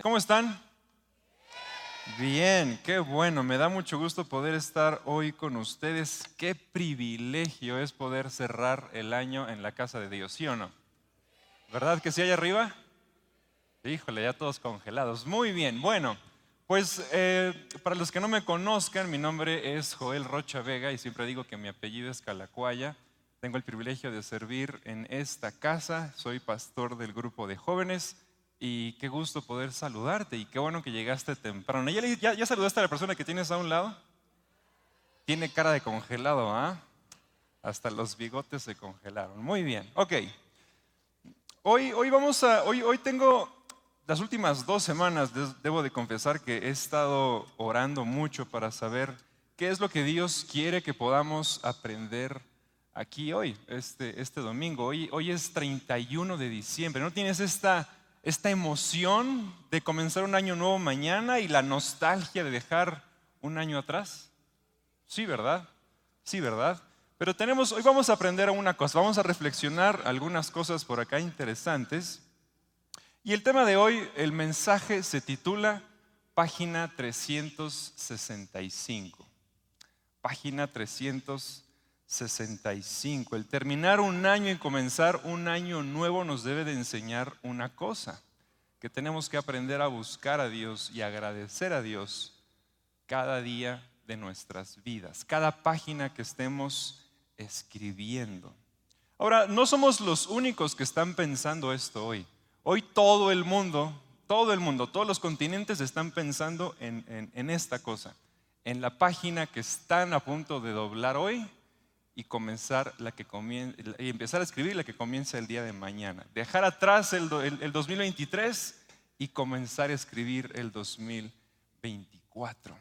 ¿Cómo están? Bien, qué bueno. Me da mucho gusto poder estar hoy con ustedes. Qué privilegio es poder cerrar el año en la casa de Dios, ¿sí o no? ¿Verdad que sí hay arriba? Híjole, ya todos congelados. Muy bien, bueno, pues eh, para los que no me conozcan, mi nombre es Joel Rocha Vega y siempre digo que mi apellido es Calacuaya. Tengo el privilegio de servir en esta casa. Soy pastor del grupo de jóvenes y qué gusto poder saludarte y qué bueno que llegaste temprano. ¿Ya, saludaste a la persona que tienes a un lado? Tiene cara de congelado, ¿ah? Hasta los bigotes se congelaron. Muy bien, ok. Hoy, hoy vamos a, hoy, hoy tengo las últimas dos semanas, debo de confesar que he estado orando mucho para saber qué es lo que Dios quiere que podamos aprender aquí hoy, este, este domingo. Hoy, hoy es 31 de diciembre. ¿No tienes esta esta emoción de comenzar un año nuevo mañana y la nostalgia de dejar un año atrás? Sí, ¿verdad? Sí, ¿verdad? Pero tenemos, hoy vamos a aprender una cosa, vamos a reflexionar algunas cosas por acá interesantes. Y el tema de hoy, el mensaje se titula Página 365. Página 365. 65. El terminar un año y comenzar un año nuevo nos debe de enseñar una cosa, que tenemos que aprender a buscar a Dios y agradecer a Dios cada día de nuestras vidas, cada página que estemos escribiendo. Ahora, no somos los únicos que están pensando esto hoy. Hoy todo el mundo, todo el mundo, todos los continentes están pensando en, en esta cosa, en la página que están a punto de doblar hoy y comenzar la que y empezar a escribir la que comienza el día de mañana. Dejar atrás el, el 2023 y comenzar a escribir el 2024.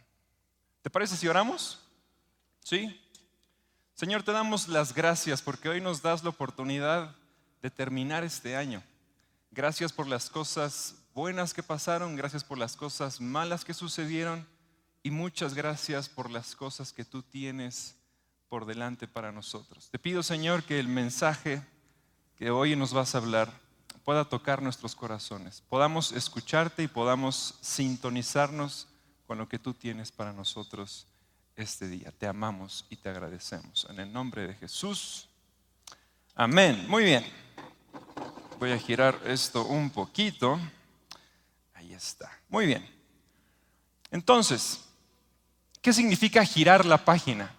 ¿Te parece si oramos? ¿Sí? Señor, te damos las gracias porque hoy nos das la oportunidad de terminar este año. Gracias por las cosas buenas que pasaron, gracias por las cosas malas que sucedieron y muchas gracias por las cosas que tú tienes por delante para nosotros. Te pido, Señor, que el mensaje que hoy nos vas a hablar pueda tocar nuestros corazones, podamos escucharte y podamos sintonizarnos con lo que tú tienes para nosotros este día. Te amamos y te agradecemos. En el nombre de Jesús. Amén. Muy bien. Voy a girar esto un poquito. Ahí está. Muy bien. Entonces, ¿qué significa girar la página?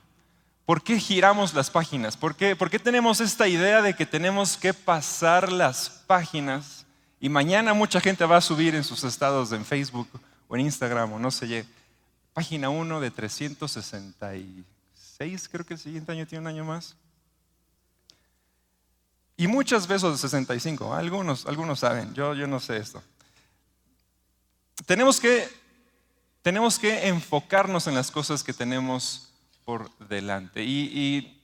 ¿Por qué giramos las páginas? ¿Por qué, tenemos esta idea de que tenemos que pasar las páginas? Y mañana mucha gente va a subir en sus estados en Facebook o en Instagram o no sé, página 1 de 366, creo que el siguiente año tiene un año más. Y muchas veces de 65, algunos, algunos saben, yo, yo no sé esto. Tenemos que, tenemos que enfocarnos en las cosas que tenemos por delante. Y,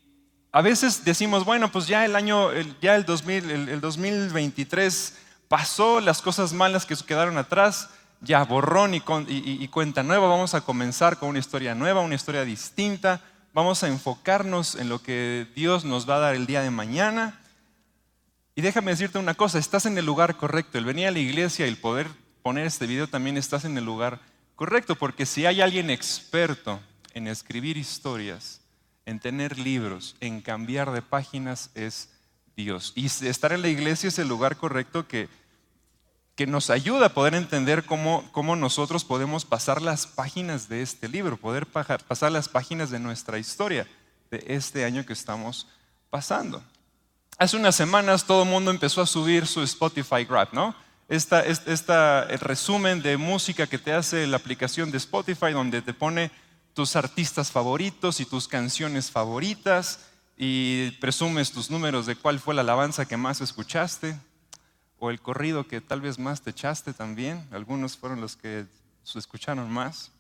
a veces decimos, bueno, pues ya el año, ya el, 2000, el, 2023 pasó, las cosas malas que quedaron atrás, ya borrón y, y, cuenta nueva, vamos a comenzar con una historia nueva, una historia distinta, vamos a enfocarnos en lo que Dios nos va a dar el día de mañana. Y déjame decirte una cosa, estás en el lugar correcto. El venir a la iglesia y el poder poner este video también estás en el lugar correcto, porque si hay alguien experto en escribir historias, en tener libros, en cambiar de páginas es Dios. Y estar en la iglesia es el lugar correcto que, que nos ayuda a poder entender cómo, cómo nosotros podemos pasar las páginas de este libro, poder pasar las páginas de nuestra historia, de este año que estamos pasando. Hace unas semanas todo el mundo empezó a subir su Spotify Grab, ¿no? Esta, esta, el resumen de música que te hace la aplicación de Spotify, donde te pone tus artistas favoritos y tus canciones favoritas y presumes tus números de cuál fue la alabanza que más escuchaste o el corrido que tal vez más te echaste también. Algunos fueron los que se escucharon más.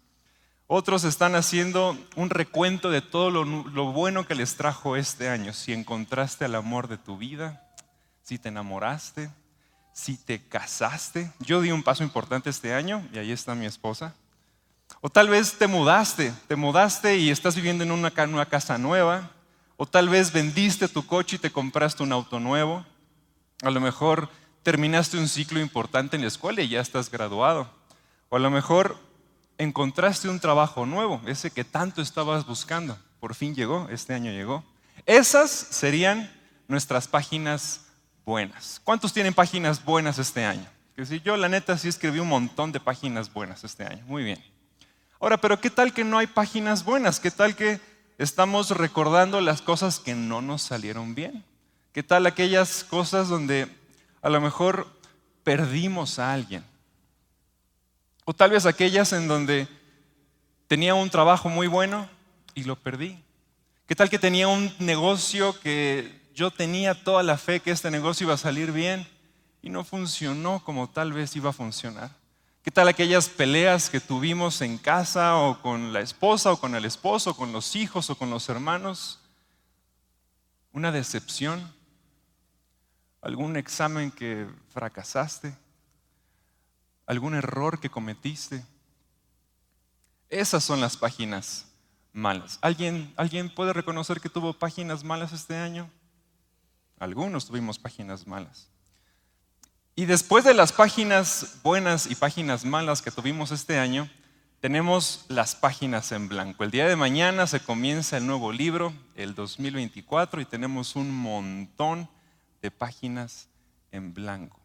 Otros están haciendo un recuento de todo lo, lo, bueno que les trajo este año. Si encontraste el amor de tu vida, si te enamoraste, si te casaste. Yo di un paso importante este año y ahí está mi esposa. O tal vez te mudaste, te mudaste y estás viviendo en una, casa nueva. O tal vez vendiste tu coche y te compraste un auto nuevo. A lo mejor terminaste un ciclo importante en la escuela y ya estás graduado. O a lo mejor encontraste un trabajo nuevo, ese que tanto estabas buscando. Por fin llegó, este año llegó. Esas serían nuestras páginas buenas. ¿Cuántos tienen páginas buenas este año? Que si yo la neta sí escribí un montón de páginas buenas este año. Muy bien. Ahora, pero ¿qué tal que no hay páginas buenas? ¿Qué tal que estamos recordando las cosas que no nos salieron bien? ¿Qué tal aquellas cosas donde a lo mejor perdimos a alguien? O tal vez aquellas en donde tenía un trabajo muy bueno y lo perdí. ¿Qué tal que tenía un negocio que yo tenía toda la fe que este negocio iba a salir bien y no funcionó como tal vez iba a funcionar? ¿Qué tal aquellas peleas que tuvimos en casa o con la esposa o con el esposo, o con los hijos o con los hermanos? Una decepción, algún examen que fracasaste, algún error que cometiste. Esas son las páginas malas. ¿Alguien, ¿Alguien puede reconocer que tuvo páginas malas este año? Algunos tuvimos páginas malas. Y después de las páginas buenas y páginas malas que tuvimos este año, tenemos las páginas en blanco. El día de mañana se comienza el nuevo libro, el 2024, y tenemos un montón de páginas en blanco.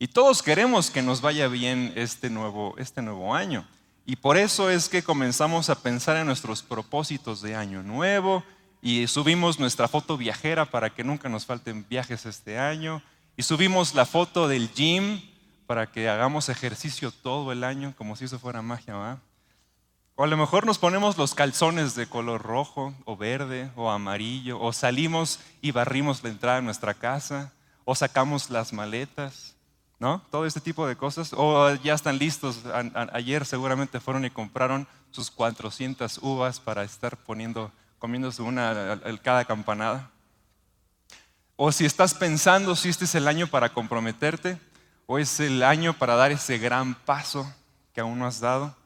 Y todos queremos que nos vaya bien este nuevo, este nuevo año. Y por eso es que comenzamos a pensar en nuestros propósitos de año nuevo y subimos nuestra foto viajera para que nunca nos falten viajes este año. Y subimos la foto del gym para que hagamos ejercicio todo el año, como si eso fuera magia, ¿va? O a lo mejor nos ponemos los calzones de color rojo o verde o amarillo, o salimos y barrimos la entrada de nuestra casa, o sacamos las maletas. ¿no? Todo este tipo de cosas. O ya están listos. ayer seguramente fueron y compraron sus 400 uvas para estar poniendo, comiéndose una cada campanada. O si estás pensando si este es el año para comprometerte, o es el año para dar ese gran paso que aún no has dado,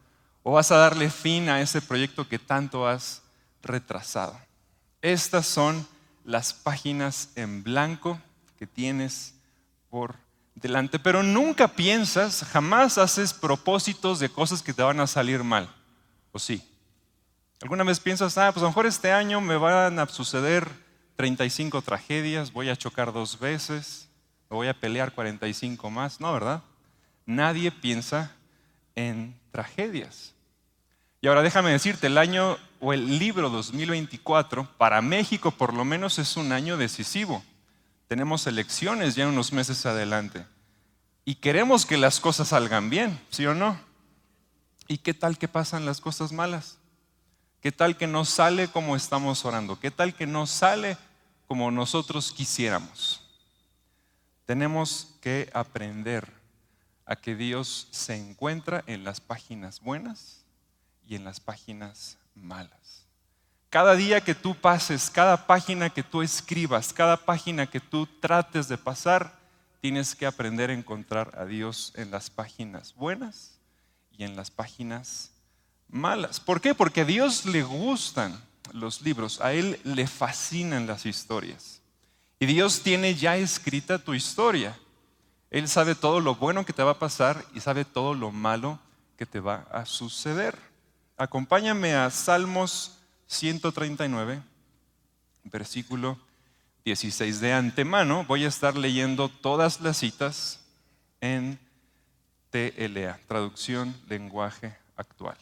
o vas a darle fin a ese proyecto que tanto has retrasado. Estas son las páginas en blanco que tienes por delante, pero nunca piensas, jamás haces propósitos de cosas que te van a salir mal, ¿o sí? ¿Alguna vez piensas, ah, pues a lo mejor este año me van a suceder 35 tragedias, voy a chocar dos veces, voy a pelear 45 más? No, ¿verdad? Nadie piensa en tragedias. Y ahora déjame decirte, el año o el libro 2024 para México por lo menos es un año decisivo. Tenemos elecciones ya unos meses adelante. Y queremos que las cosas salgan bien, ¿sí o no? ¿Y qué tal que pasan las cosas malas? ¿Qué tal que no sale como estamos orando? ¿Qué tal que no sale como nosotros quisiéramos? Tenemos que aprender a que Dios se encuentra en las páginas buenas y en las páginas malas. Cada día que tú pases, cada página que tú escribas, cada página que tú trates de pasar, tienes que aprender a encontrar a Dios en las páginas buenas y en las páginas malas. ¿Por qué? Porque a Dios le gustan los libros, a Él le fascinan las historias. Y Dios tiene ya escrita tu historia. Él sabe todo lo bueno que te va a pasar y sabe todo lo malo que te va a suceder. Acompáñame a Salmos 139, versículo 16. De antemano voy a estar leyendo todas las citas en TLA, traducción lenguaje actual.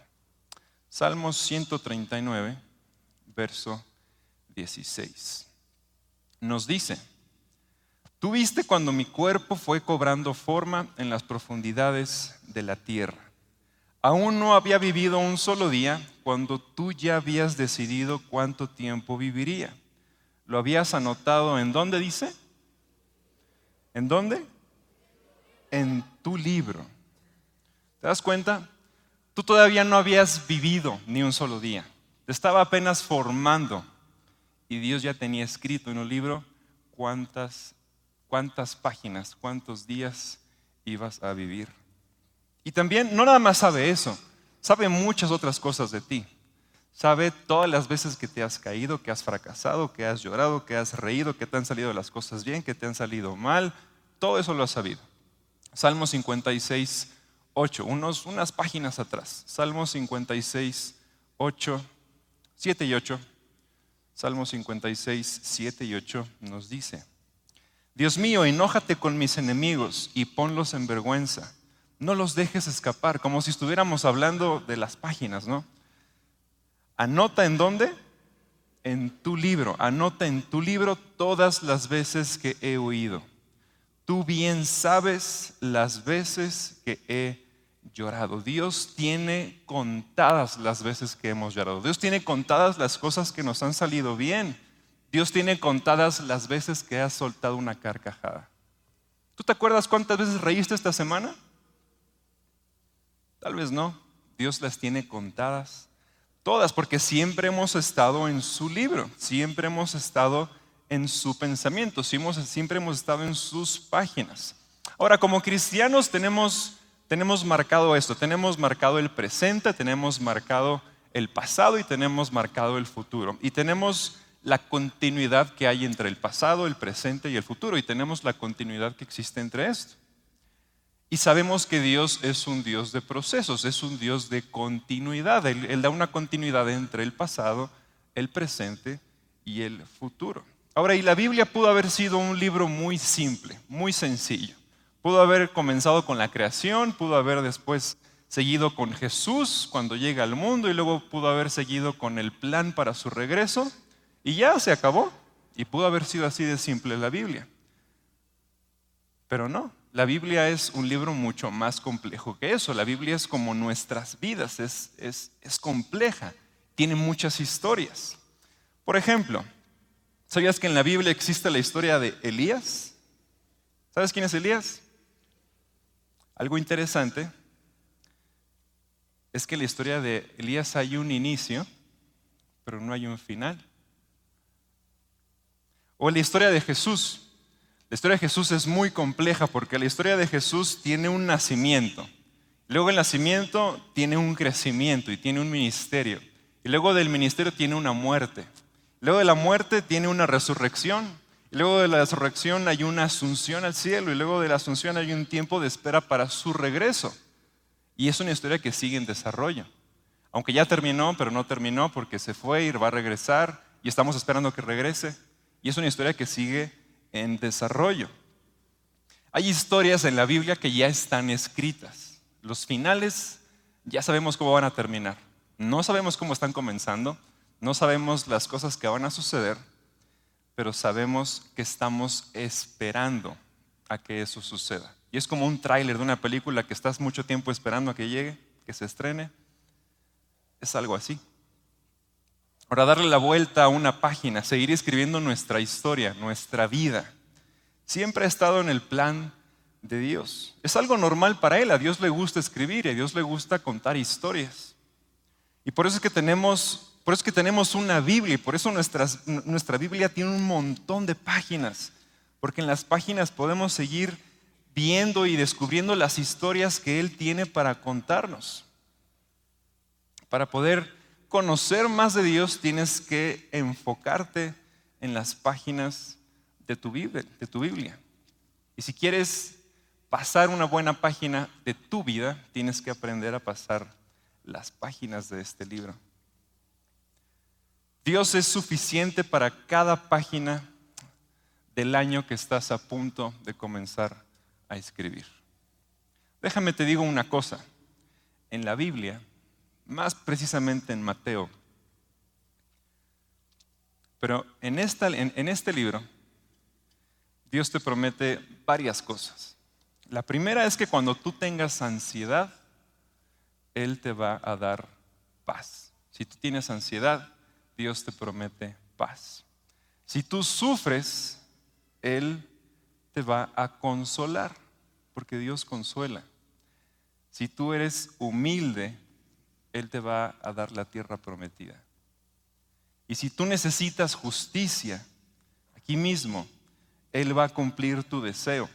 Salmos 139, verso 16. Nos dice, tú viste cuando mi cuerpo fue cobrando forma en las profundidades de la tierra Aún no había vivido un solo día cuando tú ya habías decidido cuánto tiempo viviría. ¿Lo habías anotado en dónde dice? ¿En dónde? En tu libro. ¿Te das cuenta? Tú todavía no habías vivido ni un solo día. Te estaba apenas formando. Y Dios ya tenía escrito en un libro cuántas, cuántas páginas, cuántos días ibas a vivir. Y también no nada más sabe eso, sabe muchas otras cosas de ti. Sabe todas las veces que te has caído, que has fracasado, que has llorado, que has reído, que te han salido las cosas bien, que te han salido mal. Todo eso lo has sabido. Salmo 56, 8, unos, unas páginas atrás. Salmo 56, 8, 7 y 8. Salmo 56, 7 y 8 nos dice, Dios mío, enójate con mis enemigos y ponlos en vergüenza. No los dejes escapar, como si estuviéramos hablando de las páginas, ¿no? Anota en dónde? En tu libro. Anota en tu libro todas las veces que he oído. Tú bien sabes las veces que he llorado. Dios tiene contadas las veces que hemos llorado. Dios tiene contadas las cosas que nos han salido bien. Dios tiene contadas las veces que has soltado una carcajada. ¿Tú te acuerdas cuántas veces reíste esta semana? Tal vez no. Dios las tiene contadas todas, porque siempre hemos estado en su libro, siempre hemos estado en su pensamiento, siempre hemos estado en sus páginas. Ahora, como cristianos tenemos, tenemos marcado esto, tenemos marcado el presente, tenemos marcado el pasado y tenemos marcado el futuro. Y tenemos la continuidad que hay entre el pasado, el presente y el futuro. Y tenemos la continuidad que existe entre esto. Y sabemos que Dios es un Dios de procesos, es un Dios de continuidad. Él, da una continuidad entre el pasado, el presente y el futuro. Ahora, y la Biblia pudo haber sido un libro muy simple, muy sencillo. Pudo haber comenzado con la creación, pudo haber después seguido con Jesús cuando llega al mundo y luego pudo haber seguido con el plan para su regreso y ya se acabó. Y pudo haber sido así de simple la Biblia. Pero no, la Biblia es un libro mucho más complejo que eso. La Biblia es como nuestras vidas, es, es, es compleja, tiene muchas historias. Por ejemplo, ¿sabías que en la Biblia existe la historia de Elías? ¿Sabes quién es Elías? Algo interesante es que en la historia de Elías hay un inicio, pero no hay un final. O la historia de Jesús. La historia de Jesús es muy compleja porque la historia de Jesús tiene un nacimiento. Luego el nacimiento tiene un crecimiento y tiene un ministerio. Y luego del ministerio tiene una muerte. Luego de la muerte tiene una resurrección. Luego de la resurrección hay una asunción al cielo. Y luego de la asunción hay un tiempo de espera para su regreso. Y es una historia que sigue en desarrollo. Aunque ya terminó, pero no terminó porque se fue y va a regresar. Y estamos esperando que regrese. Y es una historia que sigue en desarrollo. Hay historias en la Biblia que ya están escritas. Los finales ya sabemos cómo van a terminar. No sabemos cómo están comenzando, no sabemos las cosas que van a suceder, pero sabemos que estamos esperando a que eso suceda. Y es como un tráiler de una película que estás mucho tiempo esperando a que llegue, que se estrene. Es algo así. Ahora, darle la vuelta a una página, seguir escribiendo nuestra historia, nuestra vida. Siempre ha estado en el plan de Dios. Es algo normal para Él. A Dios le gusta escribir a Dios le gusta contar historias. Y por eso es que tenemos, por eso que tenemos una Biblia y por eso nuestra Biblia tiene un montón de páginas. Porque en las páginas podemos seguir viendo y descubriendo las historias que Él tiene para contarnos. Para poder conocer más de Dios, tienes que enfocarte en las páginas de tu, Biblia, de tu Biblia. Y si quieres pasar una buena página de tu vida, tienes que aprender a pasar las páginas de este libro. Dios es suficiente para cada página del año que estás a punto de comenzar a escribir. Déjame te digo una cosa. En la Biblia más precisamente en Mateo. Pero en, este libro, Dios te promete varias cosas. La primera es que cuando tú tengas ansiedad, Él te va a dar paz. Si tú tienes ansiedad, Dios te promete paz. Si tú sufres, Él te va a consolar, porque Dios consuela. Si tú eres humilde, él te va a dar la tierra prometida. Y si tú necesitas justicia, aquí mismo, Él va a cumplir tu deseo.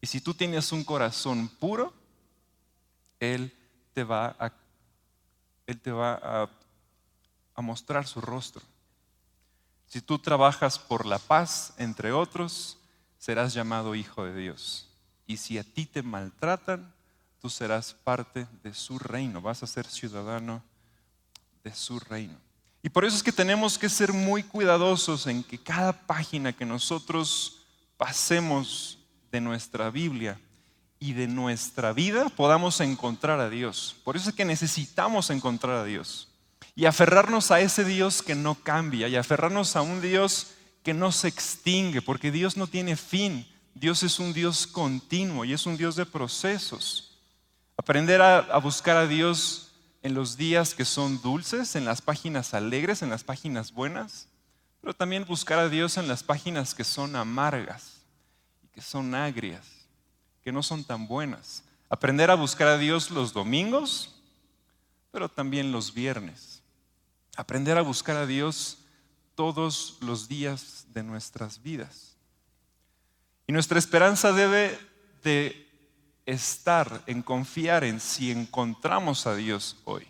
Y si tú tienes un corazón puro, Él te va a, él te va a, a mostrar su rostro. Si tú trabajas por la paz entre otros, serás llamado hijo de Dios. Y si a ti te maltratan, tú serás parte de su reino, vas a ser ciudadano de su reino. Y por eso es que tenemos que ser muy cuidadosos en que cada página que nosotros pasemos de nuestra Biblia y de nuestra vida podamos encontrar a Dios. Por eso es que necesitamos encontrar a Dios y aferrarnos a ese Dios que no cambia y aferrarnos a un Dios que no se extingue, porque Dios no tiene fin. Dios es un Dios continuo y es un Dios de procesos. Aprender a, buscar a Dios en los días que son dulces, en las páginas alegres, en las páginas buenas, pero también buscar a Dios en las páginas que son amargas y que son agrias, que no son tan buenas. Aprender a buscar a Dios los domingos, pero también los viernes. Aprender a buscar a Dios todos los días de nuestras vidas. Y nuestra esperanza debe de estar en confiar en si encontramos a Dios hoy.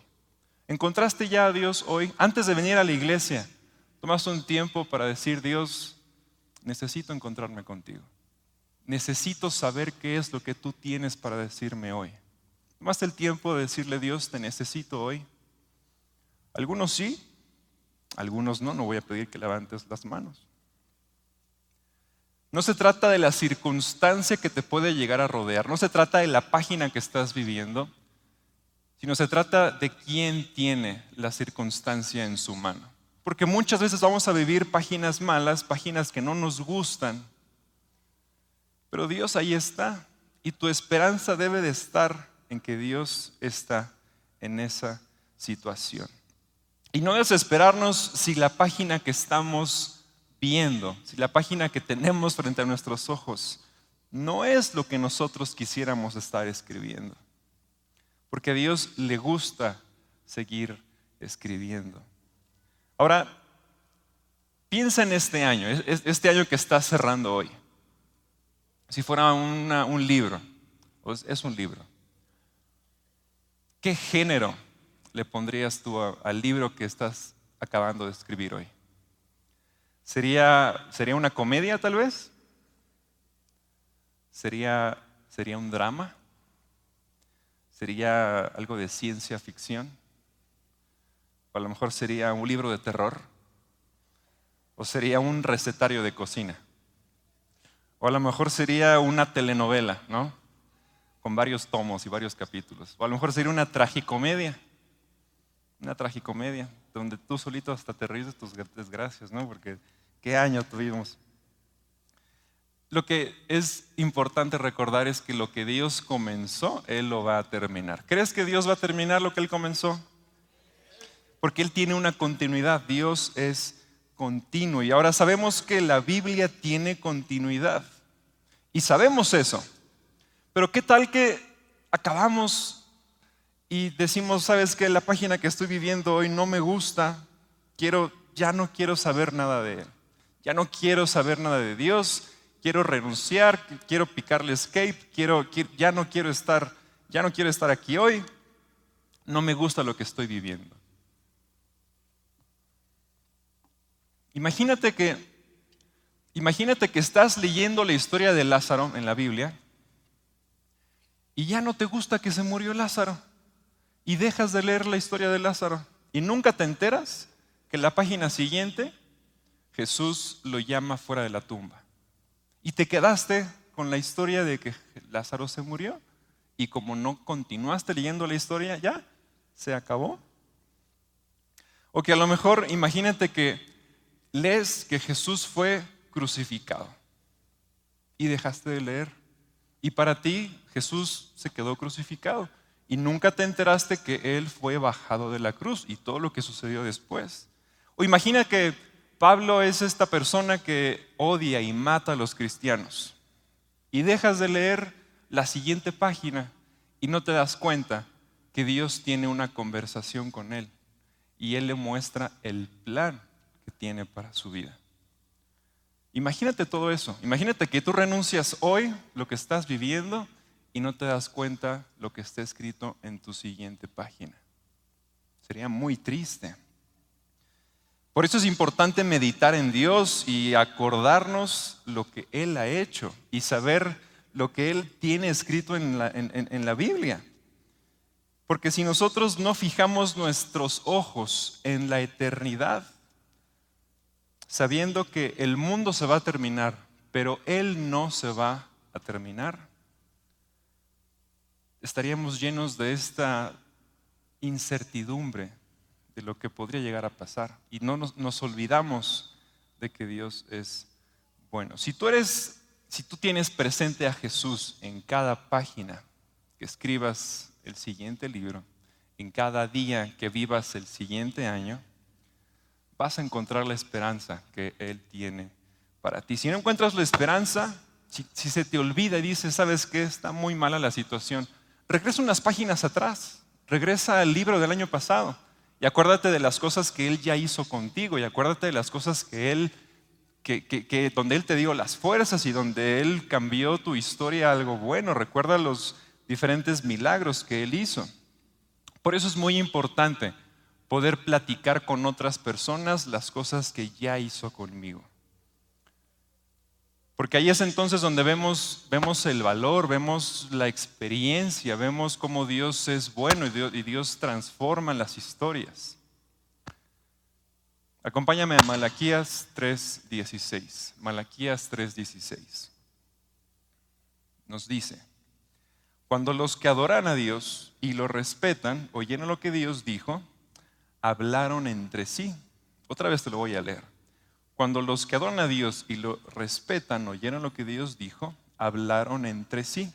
¿Encontraste ya a Dios hoy? Antes de venir a la iglesia, tomaste un tiempo para decir, Dios, necesito encontrarme contigo. Necesito saber qué es lo que tú tienes para decirme hoy. Tomaste el tiempo de decirle, Dios, te necesito hoy. Algunos sí, algunos no, no voy a pedir que levantes las manos. No se trata de la circunstancia que te puede llegar a rodear, no se trata de la página que estás viviendo, sino se trata de quién tiene la circunstancia en su mano. Porque muchas veces vamos a vivir páginas malas, páginas que no nos gustan, pero Dios ahí está y tu esperanza debe de estar en que Dios está en esa situación. Y no desesperarnos si la página que estamos viendo, si la página que tenemos frente a nuestros ojos no es lo que nosotros quisiéramos estar escribiendo. Porque a Dios le gusta seguir escribiendo. Ahora, piensa en este año, este año que está cerrando hoy. Si fuera un libro, es un libro. ¿Qué género le pondrías tú al libro que estás acabando de escribir hoy? ¿Sería, sería una comedia tal vez? ¿Sería, ¿Sería un drama? ¿Sería algo de ciencia ficción? O a lo mejor sería un libro de terror. O sería un recetario de cocina. O a lo mejor sería una telenovela, ¿no? Con varios tomos y varios capítulos. O a lo mejor sería una tragicomedia. Una tragicomedia, donde tú solito hasta te ríes de tus desgracias, ¿no? Porque qué año tuvimos. Lo que es importante recordar es que lo que Dios comenzó, Él lo va a terminar. ¿Crees que Dios va a terminar lo que Él comenzó? Porque Él tiene una continuidad, Dios es continuo. Y ahora sabemos que la Biblia tiene continuidad. Y sabemos eso. Pero ¿qué tal que acabamos y decimos, sabes que la página que estoy viviendo hoy no me gusta, quiero, ya no quiero saber nada de Él. Ya no quiero saber nada de Dios, quiero renunciar, quiero picarle escape, quiero, ya no quiero estar, ya no quiero estar aquí hoy, no me gusta lo que estoy viviendo. Imagínate que, imagínate que estás leyendo la historia de Lázaro en la Biblia y ya no te gusta que se murió Lázaro y dejas de leer la historia de Lázaro y nunca te enteras que la página siguiente Jesús lo llama fuera de la tumba. Y te quedaste con la historia de que Lázaro se murió y como no continuaste leyendo la historia, ya se acabó. O que a lo mejor imagínate que lees que Jesús fue crucificado y dejaste de leer. Y para ti Jesús se quedó crucificado y nunca te enteraste que Él fue bajado de la cruz y todo lo que sucedió después. O imagina que Pablo es esta persona que odia y mata a los cristianos. Y dejas de leer la siguiente página y no te das cuenta que Dios tiene una conversación con él y él le muestra el plan que tiene para su vida. Imagínate todo eso. Imagínate que tú renuncias hoy lo que estás viviendo y no te das cuenta lo que está escrito en tu siguiente página. Sería muy triste. Por eso es importante meditar en Dios y acordarnos lo que Él ha hecho y saber lo que Él tiene escrito en la, en la Biblia. Porque si nosotros no fijamos nuestros ojos en la eternidad, sabiendo que el mundo se va a terminar, pero Él no se va a terminar, estaríamos llenos de esta incertidumbre de lo que podría llegar a pasar y no nos, olvidamos de que Dios es bueno. Si tú eres, si tú tienes presente a Jesús en cada página que escribas el siguiente libro, en cada día que vivas el siguiente año, vas a encontrar la esperanza que Él tiene para ti. Si no encuentras la esperanza, si, si se te olvida y dices, ¿sabes qué? Está muy mala la situación regresa unas páginas atrás, regresa al libro del año pasado y acuérdate de las cosas que Él ya hizo contigo y acuérdate de las cosas que Él, que, donde Él te dio las fuerzas y donde Él cambió tu historia a algo bueno. Recuerda los diferentes milagros que Él hizo. Por eso es muy importante poder platicar con otras personas las cosas que ya hizo conmigo. Porque ahí es entonces donde vemos, vemos el valor, vemos la experiencia, vemos cómo Dios es bueno y Dios, y Dios transforma las historias. Acompáñame a Malaquías 3:16. Malaquías 3:16. Nos dice, cuando los que adoran a Dios y lo respetan, oyeron lo que Dios dijo, hablaron entre sí. Otra vez te lo voy a leer. Cuando los que adoran a Dios y lo respetan oyeron lo que Dios dijo, hablaron entre sí.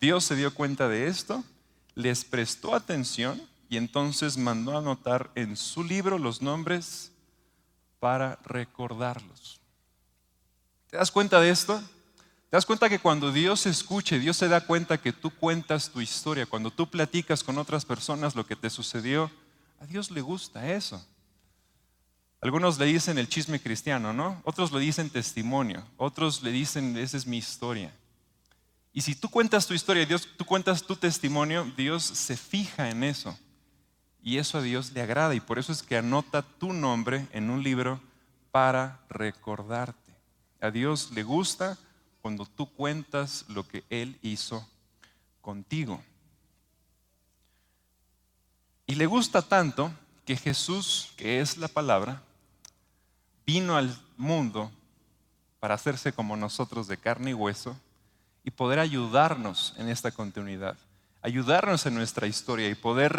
Dios se dio cuenta de esto, les prestó atención y entonces mandó anotar en su libro los nombres para recordarlos. ¿Te das cuenta de esto? ¿Te das cuenta que cuando Dios escuche, Dios se da cuenta que tú cuentas tu historia, cuando tú platicas con otras personas lo que te sucedió, a Dios le gusta eso. Algunos le dicen el chisme cristiano, ¿no? Otros le dicen testimonio, otros le dicen, esa es mi historia. Y si tú cuentas tu historia, Dios, tú cuentas tu testimonio, Dios se fija en eso. Y eso a Dios le agrada y por eso es que anota tu nombre en un libro para recordarte. A Dios le gusta cuando tú cuentas lo que Él hizo contigo. Y le gusta tanto que Jesús, que es la palabra, vino al mundo para hacerse como nosotros de carne y hueso y poder ayudarnos en esta continuidad, ayudarnos en nuestra historia y poder,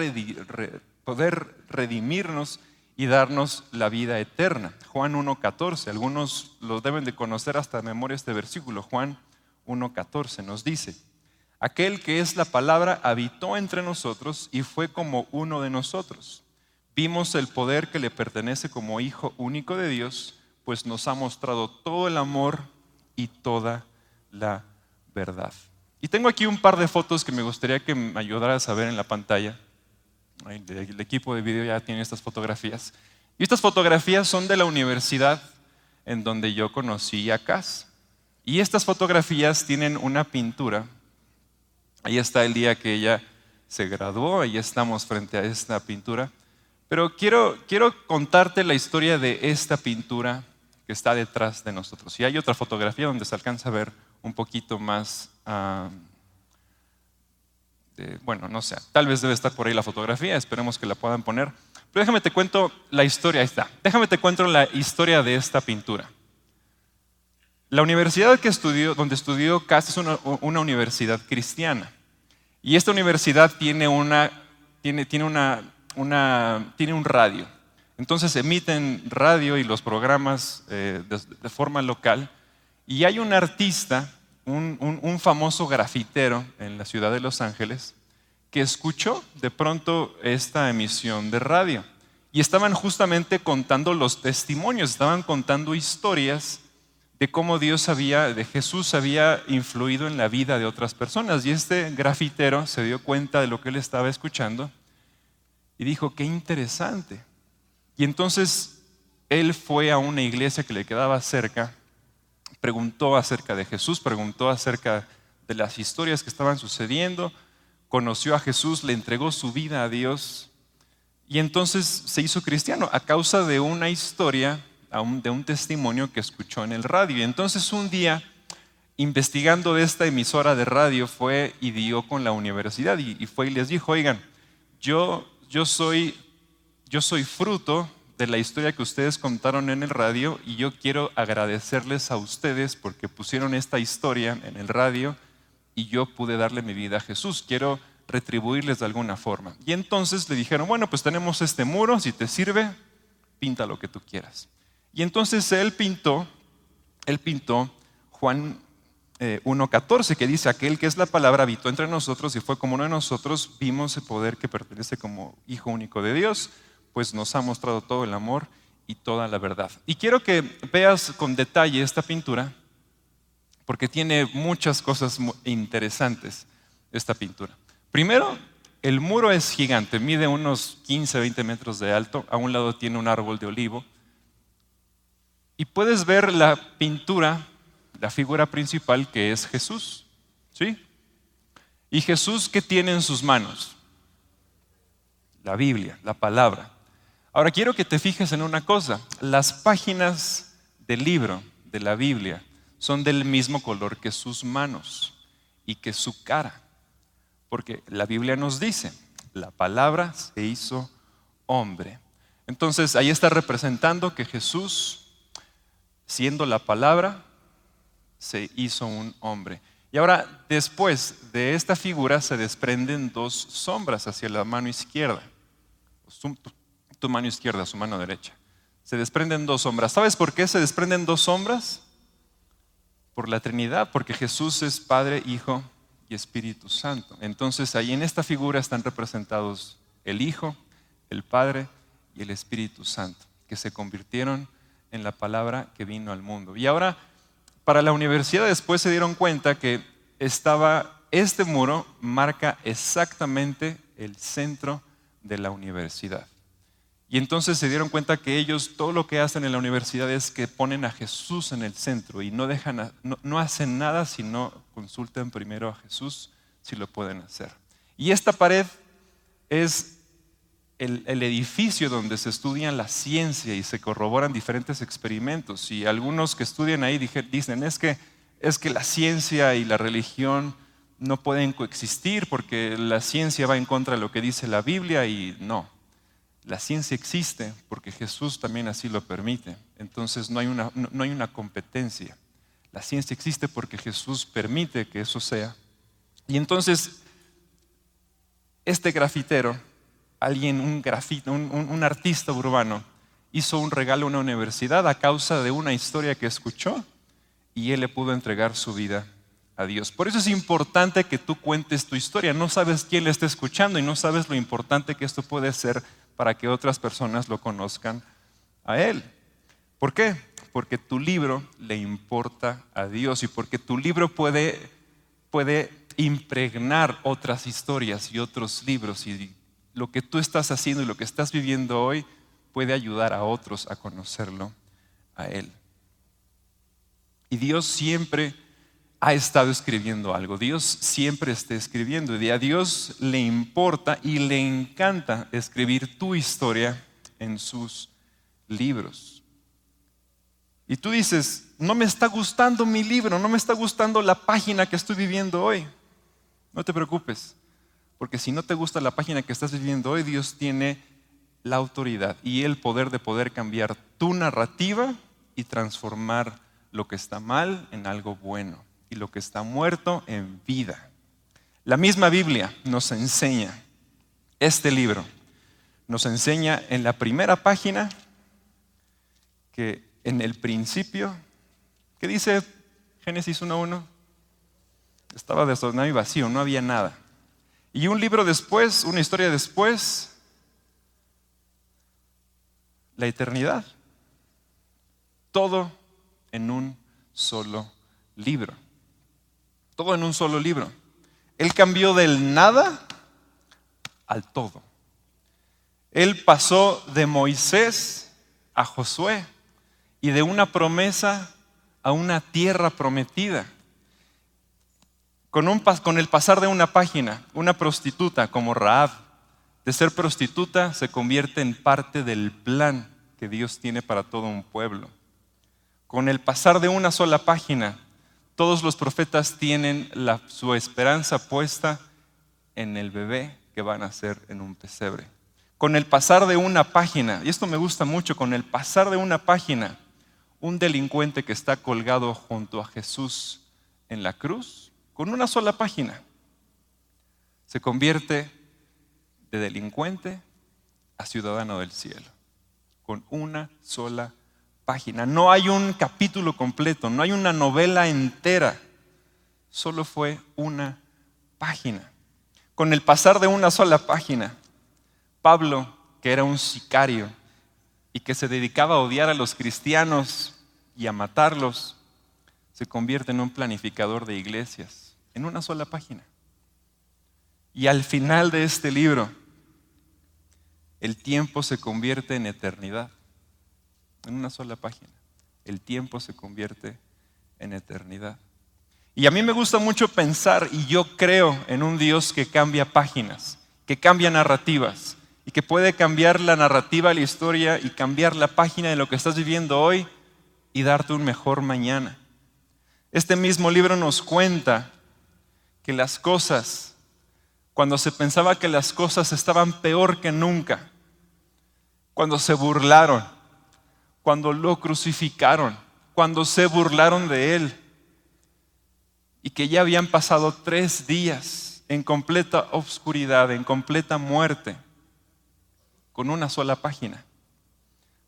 redimirnos y darnos la vida eterna. Juan 1.14, algunos lo deben de conocer hasta memoria este versículo. Juan 1.14 nos dice, aquel que es la palabra habitó entre nosotros y fue como uno de nosotros Vimos el poder que le pertenece como Hijo único de Dios, pues nos ha mostrado todo el amor y toda la verdad. Y tengo aquí un par de fotos que me gustaría que me ayudaras a ver en la pantalla. El equipo de video ya tiene estas fotografías. Y estas fotografías son de la universidad en donde yo conocí a Cas. Y estas fotografías tienen una pintura. Ahí está el día que ella se graduó, ahí estamos frente a esta pintura. Pero quiero, quiero contarte la historia de esta pintura que está detrás de nosotros. Y hay otra fotografía donde se alcanza a ver un poquito más, ah, bueno, no sé, tal vez debe estar por ahí la fotografía, esperemos que la puedan poner. Pero déjame te cuento la historia, ahí está. Déjame te cuento la historia de esta pintura. La universidad donde estudió Cass es una, una, universidad cristiana. Y esta universidad tiene una, tiene, tiene una tiene un radio. Entonces emiten radio y los programas eh, de, forma local. Y hay un artista, un, famoso grafitero en la ciudad de Los Ángeles, que escuchó de pronto esta emisión de radio. Y estaban justamente contando los testimonios, estaban contando historias de cómo Dios había, de Jesús había influido en la vida de otras personas. Y este grafitero se dio cuenta de lo que él estaba escuchando y dijo, qué interesante. Y entonces él fue a una iglesia que le quedaba cerca, preguntó acerca de Jesús, preguntó acerca de las historias que estaban sucediendo, conoció a Jesús, le entregó su vida a Dios y entonces se hizo cristiano a causa de una historia, de un testimonio que escuchó en el radio. Y entonces un día investigando esta emisora de radio, fue y dio con la universidad y, fue y les dijo, oigan, yo, yo, soy, yo soy fruto de la historia que ustedes contaron en el radio y yo quiero agradecerles a ustedes porque pusieron esta historia en el radio y yo pude darle mi vida a Jesús. Quiero retribuirles de alguna forma. Y entonces le dijeron, bueno, pues tenemos este muro, si te sirve, pinta lo que tú quieras. Y entonces él pintó, él pintó Juan 1.14, eh, que dice, aquel que es la palabra habitó entre nosotros y fue como uno de nosotros, vimos el poder que pertenece como Hijo único de Dios, pues nos ha mostrado todo el amor y toda la verdad. Y quiero que veas con detalle esta pintura, porque tiene muchas cosas interesantes esta pintura. Primero, el muro es gigante, mide unos 15, 20 metros de alto, a un lado tiene un árbol de olivo, y puedes ver la pintura, la figura principal que es Jesús, ¿sí? ¿Y Jesús qué tiene en sus manos? La Biblia, la palabra. Ahora quiero que te fijes en una cosa, las páginas del libro, de la Biblia, son del mismo color que sus manos y que su cara. Porque la Biblia nos dice, la palabra se hizo hombre. Entonces ahí está representando que Jesús, siendo la palabra, se hizo un hombre. Y ahora, después de esta figura se desprenden dos sombras hacia la mano izquierda. Tu mano izquierda, su mano derecha. Se desprenden dos sombras. ¿Sabes por qué se desprenden dos sombras? por la Trinidad, porque Jesús es Padre, Hijo y Espíritu Santo. Entonces ahí en esta figura están representados el Hijo, el Padre y el Espíritu Santo, que se convirtieron en la palabra que vino al mundo. Y ahora, para la universidad después se dieron cuenta que estaba, este muro marca exactamente el centro de la universidad. Y entonces se dieron cuenta que ellos todo lo que hacen en la universidad es que ponen a Jesús en el centro y no, dejan no, hacen nada si no consultan primero a Jesús si lo pueden hacer. Y esta pared es el, edificio donde se estudian la ciencia y se corroboran diferentes experimentos. Y algunos que estudian ahí dicen, es que, es que la ciencia y la religión no pueden coexistir porque la ciencia va en contra de lo que dice la Biblia y no. La ciencia existe porque Jesús también así lo permite. Entonces no hay una, no, hay una competencia. La ciencia existe porque Jesús permite que eso sea. Y entonces, este grafitero, alguien, un, grafito, un, artista urbano, hizo un regalo a una universidad a causa de una historia que escuchó y él le pudo entregar su vida a Dios. Por eso es importante que tú cuentes tu historia. No sabes quién le está escuchando y no sabes lo importante que esto puede ser para que otras personas lo conozcan a Él. ¿Por qué? Porque tu libro le importa a Dios y porque tu libro puede, puede impregnar otras historias y otros libros y lo que tú estás haciendo y lo que estás viviendo hoy puede ayudar a otros a conocerlo a Él. Y Dios siempre ha estado escribiendo algo. Dios siempre está escribiendo y a Dios le importa y le encanta escribir tu historia en sus libros. Y tú dices, no me está gustando mi libro, no me está gustando la página que estoy viviendo hoy. No te preocupes, porque si no te gusta la página que estás viviendo hoy, Dios tiene la autoridad y el poder de poder cambiar tu narrativa y transformar lo que está mal en algo bueno y lo que está muerto en vida. La misma Biblia nos enseña, este libro, nos enseña en la primera página que en el principio, ¿qué dice Génesis 1.1? Estaba desordenado y vacío, no había nada. Y un libro después, una historia después, la eternidad. Todo en un solo libro. Todo en un solo libro. Él cambió del nada al todo. Él pasó de Moisés a Josué y de una promesa a una tierra prometida. Con, el pasar de una página, una prostituta como Raab, de ser prostituta se convierte en parte del plan que Dios tiene para todo un pueblo. Con el pasar de una sola página, Todos los profetas tienen su esperanza puesta en el bebé que van a ser en un pesebre. Con el pasar de una página, y esto me gusta mucho, con el pasar de una página, un delincuente que está colgado junto a Jesús en la cruz, con una sola página, se convierte de delincuente a ciudadano del cielo, con una sola página. No hay un capítulo completo, no hay una novela entera, solo fue una página. Con el pasar de una sola página, Pablo, que era un sicario y que se dedicaba a odiar a los cristianos y a matarlos, se convierte en un planificador de iglesias, en una sola página. Y al final de este libro, el tiempo se convierte en eternidad. En una sola página. El tiempo se convierte en eternidad. Y a mí me gusta mucho pensar, y yo creo en un Dios que cambia páginas, que cambia narrativas, y que puede cambiar la narrativa la historia y cambiar la página de lo que estás viviendo hoy y darte un mejor mañana. Este mismo libro nos cuenta que las cosas cuando se pensaba que las cosas estaban peor que nunca, cuando se burlaron, cuando lo crucificaron, cuando se burlaron de él y que ya habían pasado tres días en completa obscuridad, en completa muerte, con una sola página,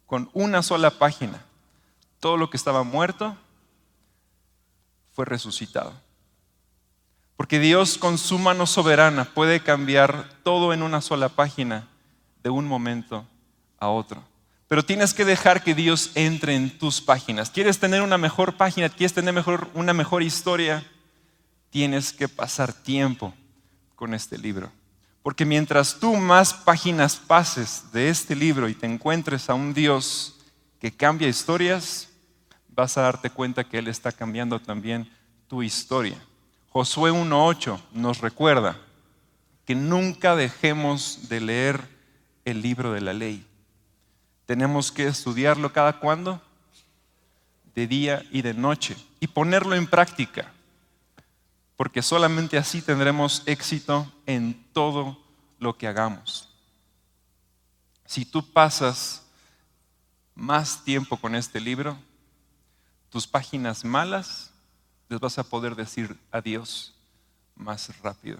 con una sola página, todo lo que estaba muerto fue resucitado. Porque Dios con su mano soberana puede cambiar todo en una sola página de un momento a otro. Pero tienes que dejar que Dios entre en tus páginas. ¿Quieres tener una mejor página? ¿Quieres tener mejor, una mejor historia? Tienes que pasar tiempo con este libro. Porque mientras tú más páginas pases de este libro y te encuentres a un Dios que cambia historias, vas a darte cuenta que Él está cambiando también tu historia. Josué 1.8 nos recuerda que nunca dejemos de leer el libro de la ley. Tenemos que estudiarlo cada cuando, de día y de noche, y ponerlo en práctica, porque solamente así tendremos éxito en todo lo que hagamos. Si tú pasas más tiempo con este libro, tus páginas malas les vas a poder decir adiós más rápido.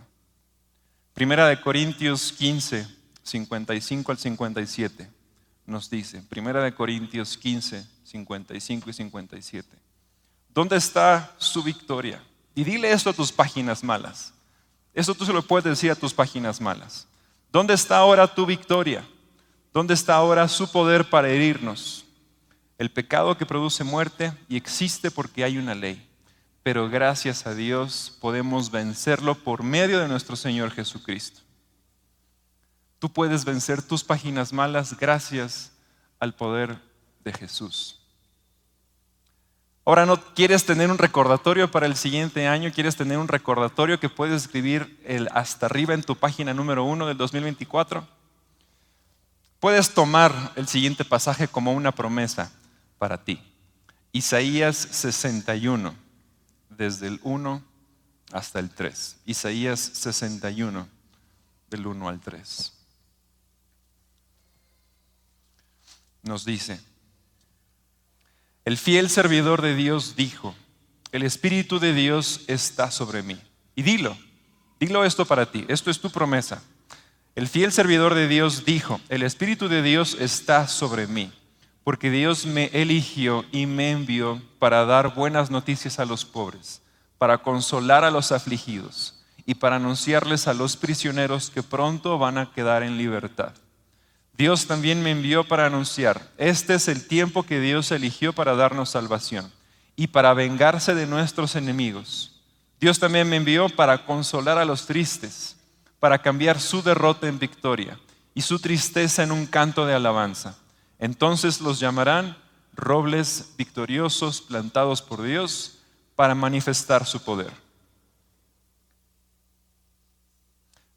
Primera de Corintios 15, 55 al 57 nos dice, Primera de Corintios 15, 55 y 57. ¿Dónde está su victoria? Y dile esto a tus páginas malas. Eso tú se lo puedes decir a tus páginas malas. ¿Dónde está ahora tu victoria? ¿Dónde está ahora su poder para herirnos? El pecado que produce muerte y existe porque hay una ley pero gracias a Dios podemos vencerlo por medio de nuestro Señor Jesucristo. Tú puedes vencer tus páginas malas gracias al poder de Jesús. Ahora no quieres tener un recordatorio para el siguiente año, quieres tener un recordatorio que puedes escribir el hasta arriba en tu página número uno del 2024. Puedes tomar el siguiente pasaje como una promesa para ti. Isaías 61 desde el 1 hasta el 3. Isaías 61, del 1 al 3. Nos dice, el fiel servidor de Dios dijo, el Espíritu de Dios está sobre mí. Y dilo, dilo esto para ti, esto es tu promesa. El fiel servidor de Dios dijo, el Espíritu de Dios está sobre mí porque Dios me eligió y me envió para dar buenas noticias a los pobres, para consolar a los afligidos y para anunciarles a los prisioneros que pronto van a quedar en libertad. Dios también me envió para anunciar, este es el tiempo que Dios eligió para darnos salvación y para vengarse de nuestros enemigos. Dios también me envió para consolar a los tristes, para cambiar su derrota en victoria y su tristeza en un canto de alabanza entonces los llamarán robles victoriosos plantados por Dios para manifestar su poder.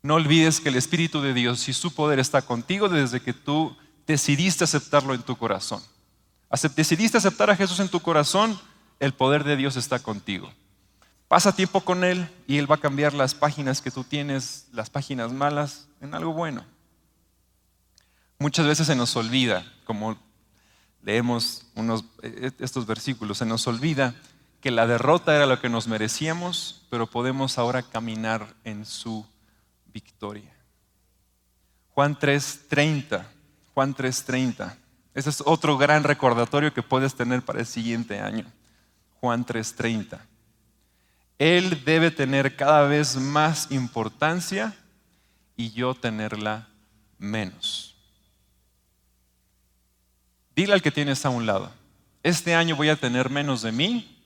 No olvides que el Espíritu de Dios y su poder está contigo desde que tú decidiste aceptarlo en tu corazón. Decidiste aceptar a Jesús en tu corazón, el poder de Dios está contigo. Pasa tiempo con Él y Él va a cambiar las páginas que tú tienes, las páginas malas, en algo bueno. Muchas veces se nos olvida, como leemos unos, eh, estos versículos, se nos olvida que la derrota era lo que nos merecíamos, pero podemos ahora caminar en su victoria. Juan 3:30, Juan 3:30. Ese es otro gran recordatorio que puedes tener para el siguiente año. Juan 3:30. Él debe tener cada vez más importancia y yo tenerla menos. Dile al que tienes a un lado, este año voy a tener menos de mí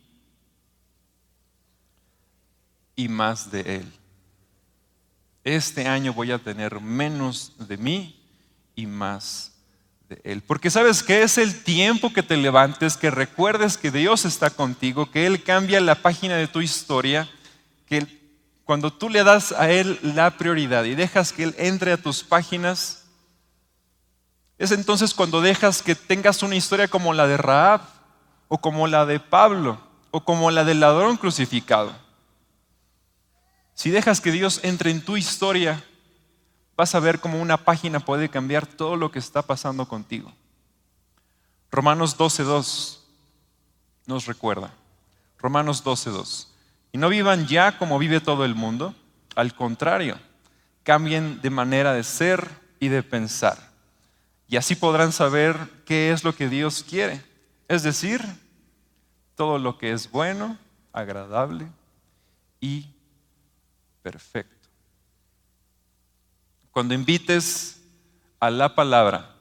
y más de Él. Este año voy a tener menos de mí y más de Él. Porque sabes que es el tiempo que te levantes, que recuerdes que Dios está contigo, que Él cambia la página de tu historia, que cuando tú le das a Él la prioridad y dejas que Él entre a tus páginas, es entonces cuando dejas que tengas una historia como la de Raab, o como la de Pablo, o como la del ladrón crucificado. Si dejas que Dios entre en tu historia, vas a ver cómo una página puede cambiar todo lo que está pasando contigo. Romanos 12.2 nos recuerda. Romanos 12.2. Y no vivan ya como vive todo el mundo, al contrario, cambien de manera de ser y de pensar. Y así podrán saber qué es lo que Dios quiere. Es decir, todo lo que es bueno, agradable y perfecto. Cuando invites a la palabra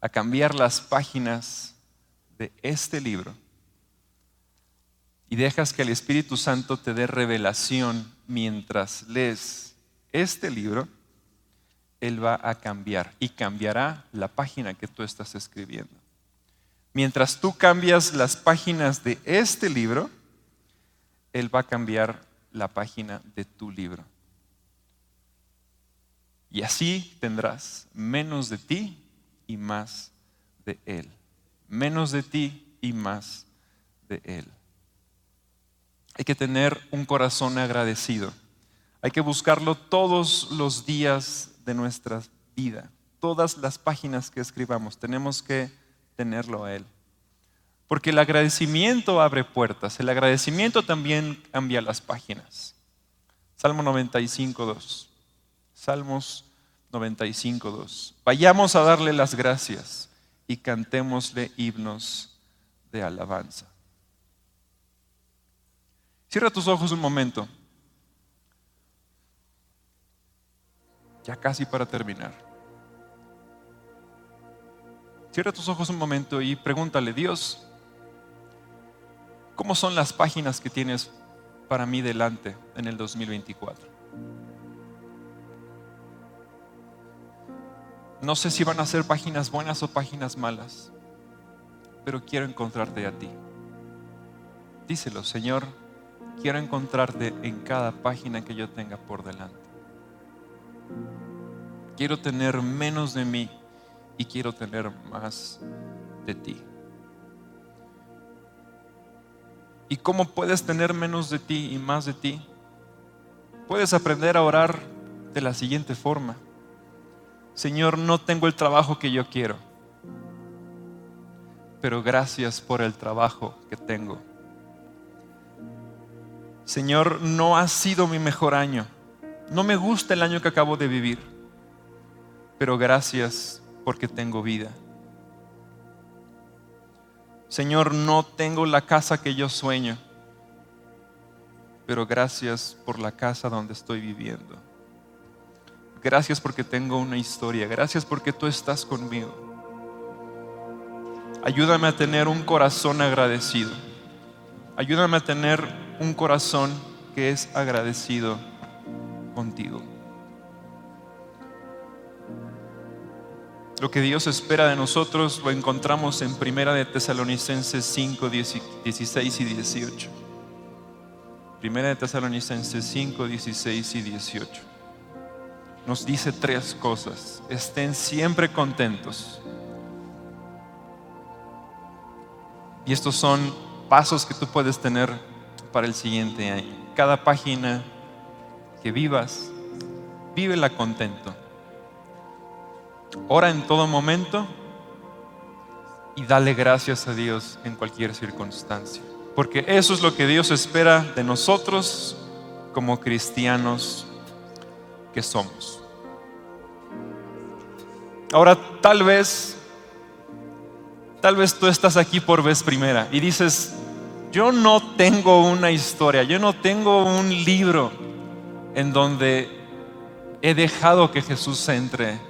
a cambiar las páginas de este libro y dejas que el Espíritu Santo te dé revelación mientras lees este libro, Él va a cambiar y cambiará la página que tú estás escribiendo. Mientras tú cambias las páginas de este libro, Él va a cambiar la página de tu libro. Y así tendrás menos de ti y más de Él. Menos de ti y más de Él. Hay que tener un corazón agradecido. Hay que buscarlo todos los días de nuestra vida. Todas las páginas que escribamos, tenemos que tenerlo a Él. Porque el agradecimiento abre puertas, el agradecimiento también cambia las páginas. Salmo 95, 2. Salmos 95, 2. Vayamos a darle las gracias y cantémosle himnos de alabanza. Cierra tus ojos un momento. Ya casi para terminar. Cierra tus ojos un momento y pregúntale, Dios, ¿Cómo son las páginas que tienes para mí delante en el 2024? No sé si van a ser páginas buenas o páginas malas, pero quiero encontrarte a ti. Díselo, Señor, quiero encontrarte en cada página que yo tenga por delante. Quiero tener menos de mí y quiero tener más de ti. ¿Y cómo puedes tener menos de ti y más de ti? Puedes aprender a orar de la siguiente forma. Señor, no tengo el trabajo que yo quiero, pero gracias por el trabajo que tengo. Señor, no ha sido mi mejor año. No me gusta el año que acabo de vivir, pero gracias porque tengo vida. Señor, no tengo la casa que yo sueño, pero gracias por la casa donde estoy viviendo. Gracias porque tengo una historia. Gracias porque tú estás conmigo. Ayúdame a tener un corazón agradecido. Ayúdame a tener un corazón que es agradecido contigo. Lo que Dios espera de nosotros lo encontramos en Primera de Tesalonicenses 5, 16 y 18. Primera de Tesalonicenses 5, 16 y 18. Nos dice tres cosas. Estén siempre contentos. Y estos son pasos que tú puedes tener para el siguiente año. Cada página que vivas, vívela contento. Ora en todo momento y dale gracias a Dios en cualquier circunstancia. Porque eso es lo que Dios espera de nosotros como cristianos que somos. Ahora, tal vez, tal vez tú estás aquí por vez primera y dices, yo no tengo una historia, yo no tengo un libro en donde he dejado que Jesús entre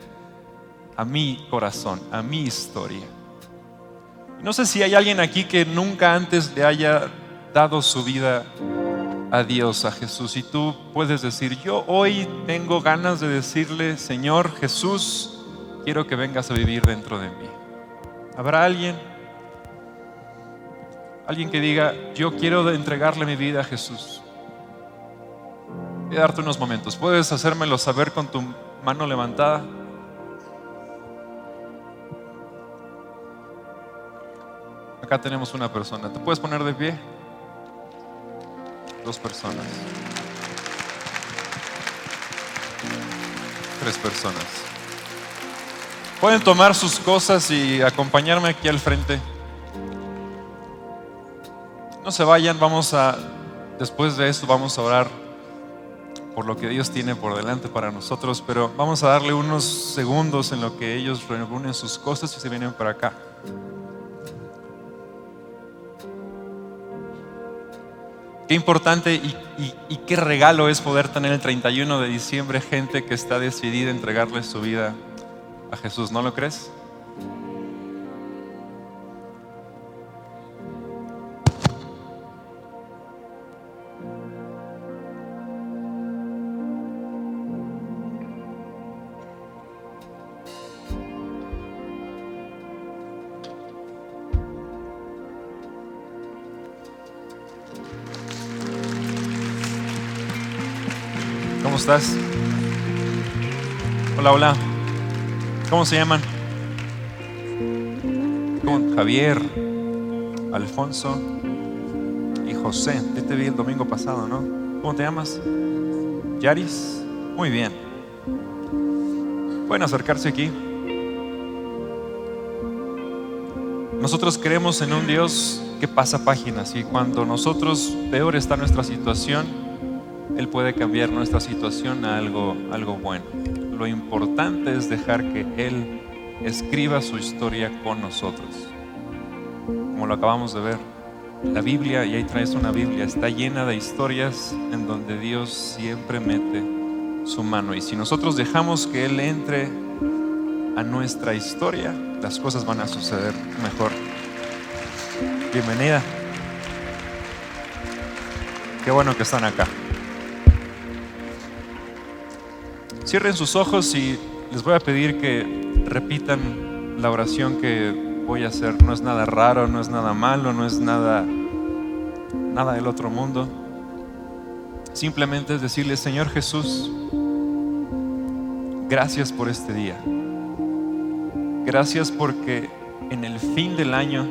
a mi corazón, a mi historia. No sé si hay alguien aquí que nunca antes le haya dado su vida a Dios, a Jesús. Y tú puedes decir, yo hoy tengo ganas de decirle, Señor Jesús, quiero que vengas a vivir dentro de mí. ¿Habrá alguien? Alguien que diga, yo quiero entregarle mi vida a Jesús. Voy a darte unos momentos. ¿Puedes hacérmelo saber con tu mano levantada? Acá tenemos una persona. ¿Te puedes poner de pie? Dos personas. Tres personas. Pueden tomar sus cosas y acompañarme aquí al frente. No se vayan, vamos a, después de esto vamos a orar por lo que Dios tiene por delante para nosotros, pero vamos a darle unos segundos en lo que ellos reúnen sus cosas y se vienen para acá. Qué importante y, qué regalo es poder tener el 31 de diciembre gente que está decidida a entregarle su vida a Jesús, ¿no lo crees? ¿Cómo estás? Hola, hola. ¿Cómo se llaman? Javier, Alfonso y José. Yo te vi el domingo pasado, ¿no? ¿Cómo te llamas? Yaris. Muy bien. Pueden acercarse aquí. Nosotros creemos en un Dios que pasa páginas y cuando nosotros peor está nuestra situación, Él puede cambiar nuestra situación a algo, algo bueno lo importante es dejar que Él escriba su historia con nosotros. Como lo acabamos de ver, la Biblia, y ahí traes una Biblia, está llena de historias en donde Dios siempre mete su mano. Y si nosotros dejamos que Él entre a nuestra historia, las cosas van a suceder mejor. Bienvenida. Qué bueno que están acá. Cierren sus ojos y les voy a pedir que repitan la oración que voy a hacer. No es nada raro, no es nada malo, no es nada, nada del otro mundo. Simplemente es decirle, Señor Jesús, gracias por este día. Gracias porque en el fin del año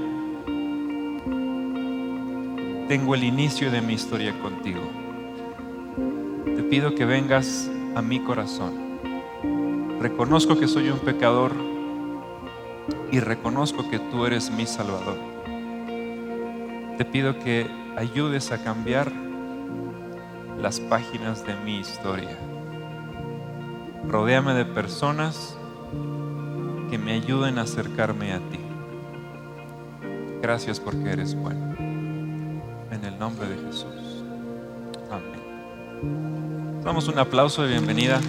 tengo el inicio de mi historia contigo. Te pido que vengas a mi corazón. Reconozco que soy un pecador y reconozco que tú eres mi Salvador. Te pido que ayudes a cambiar las páginas de mi historia. Rodéame de personas que me ayuden a acercarme a ti. Gracias porque eres bueno. En el nombre de Jesús. Amén. Damos un aplauso de bienvenida.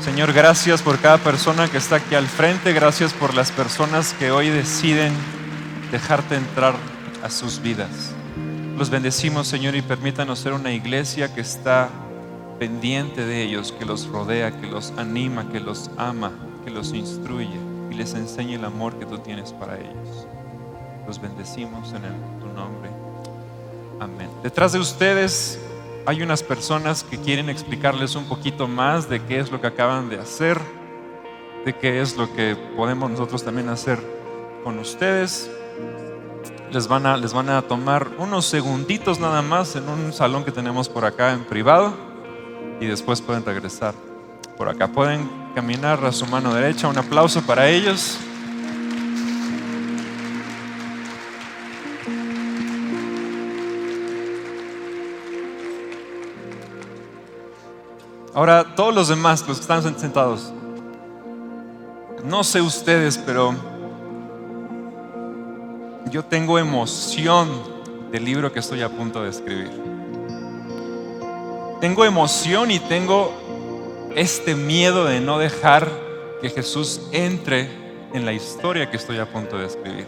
Señor, gracias por cada persona que está aquí al frente. Gracias por las personas que hoy deciden dejarte entrar a sus vidas. Los bendecimos, Señor, y permítanos ser una iglesia que está pendiente de ellos, que los rodea, que los anima, que los ama, que los instruye y les enseñe el amor que tú tienes para ellos. Los bendecimos en tu nombre. Amén. Detrás de ustedes hay unas personas que quieren explicarles un poquito más de qué es lo que acaban de hacer, de qué es lo que podemos nosotros también hacer con ustedes. les van, a, les van a tomar unos segunditos nada más en un salón que tenemos por acá en privado y después pueden regresar por acá. Pueden caminar a su mano derecha. Un aplauso para ellos. Ahora, todos los demás, los que están sentados, no sé ustedes, pero yo tengo emoción del libro que estoy a punto de escribir. Tengo emoción y tengo este miedo de no dejar que Jesús entre en la historia que estoy a punto de escribir.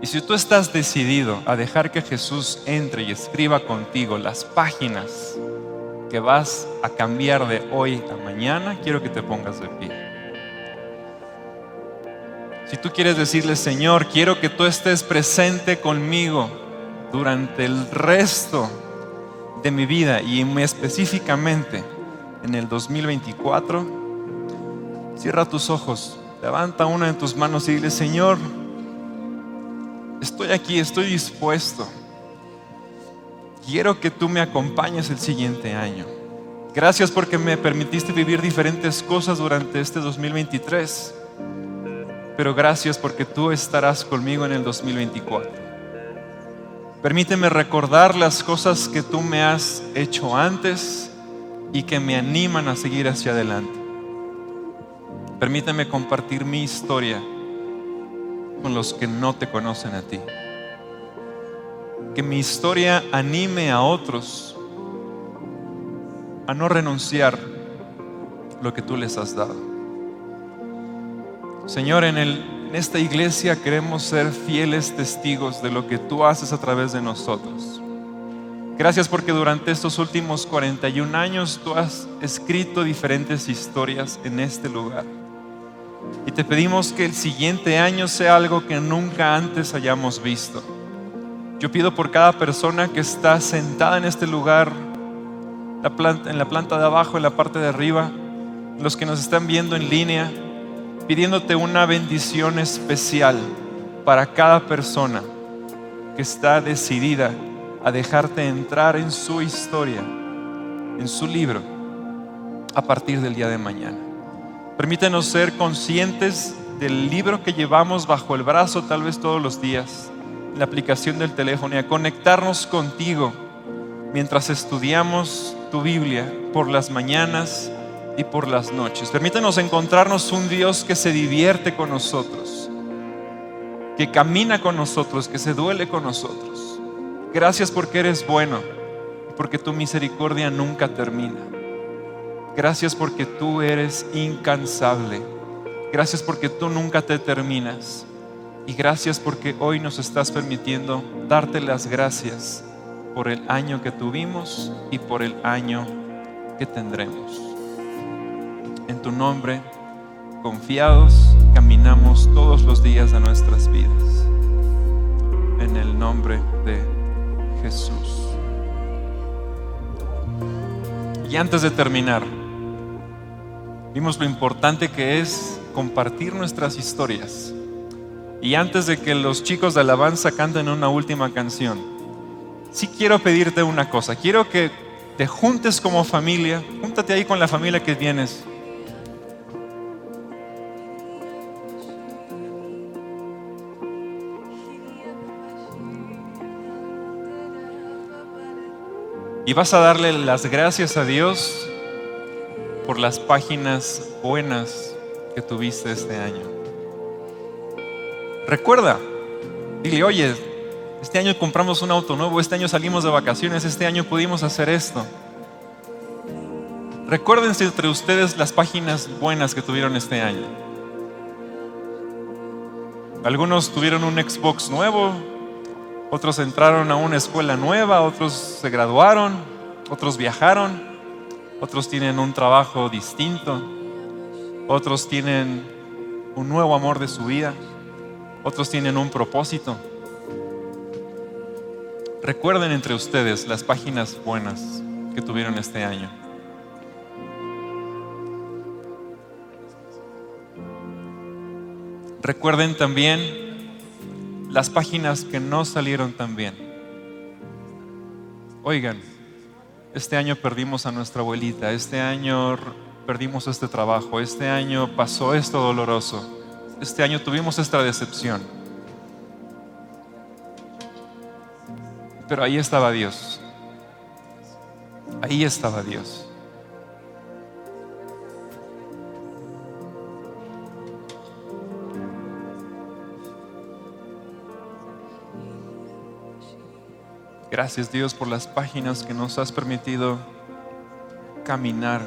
Y si tú estás decidido a dejar que Jesús entre y escriba contigo las páginas que vas a cambiar de hoy a mañana, quiero que te pongas de pie. Si tú quieres decirle, Señor, quiero que tú estés presente conmigo durante el resto de mi vida y específicamente en el 2024, cierra tus ojos, levanta una de tus manos y dile, Señor, estoy aquí, estoy dispuesto quiero que tú me acompañes el siguiente año. Gracias porque me permitiste vivir diferentes cosas durante este 2023. Pero gracias porque tú estarás conmigo en el 2024. Permíteme recordar las cosas que tú me has hecho antes y que me animan a seguir hacia adelante. Permíteme compartir mi historia con los que no te conocen a ti que mi historia anime a otros a no renunciar lo que tú les has dado. Señor, en, en esta iglesia queremos ser fieles testigos de lo que tú haces a través de nosotros. Gracias porque durante estos últimos 41 años tú has escrito diferentes historias en este lugar. Y te pedimos que el siguiente año sea algo que nunca antes hayamos visto yo pido por cada persona que está sentada en este lugar, en la planta de abajo, en la parte de arriba, los que nos están viendo en línea, pidiéndote una bendición especial para cada persona que está decidida a dejarte entrar en su historia, en su libro, a partir del día de mañana. Permítenos ser conscientes del libro que llevamos bajo el brazo tal vez todos los días la aplicación del teléfono y a conectarnos contigo mientras estudiamos tu Biblia por las mañanas y por las noches. Permítanos encontrarnos un Dios que se divierte con nosotros, que camina con nosotros, que se duele con nosotros. Gracias porque eres bueno, porque tu misericordia nunca termina. Gracias porque tú eres incansable. Gracias porque tú nunca te terminas. Y gracias porque hoy nos estás permitiendo darte las gracias por el año que tuvimos y por el año que tendremos. En tu nombre, confiados, caminamos todos los días de nuestras vidas. En el nombre de Jesús. Y antes de terminar, vimos lo importante que es compartir nuestras historias y antes de que los chicos de alabanza canten una última canción, sí quiero pedirte una cosa. Quiero que te juntes como familia, júntate ahí con la familia que vienes. Y vas a darle las gracias a Dios por las páginas buenas que tuviste este año. Recuerda, dile, oye, este año compramos un auto nuevo, este año salimos de vacaciones, este año pudimos hacer esto. Recuérdense entre ustedes las páginas buenas que tuvieron este año. Algunos tuvieron un Xbox nuevo, otros entraron a una escuela nueva, otros se graduaron, otros viajaron, otros tienen un trabajo distinto, otros tienen un nuevo amor de su vida. Otros tienen un propósito. Recuerden entre ustedes las páginas buenas que tuvieron este año. Recuerden también las páginas que no salieron tan bien. Oigan, este año perdimos a nuestra abuelita, este año perdimos este trabajo, este año pasó esto doloroso, este año tuvimos esta decepción. Pero ahí estaba Dios. Ahí estaba Dios. Gracias Dios por las páginas que nos has permitido caminar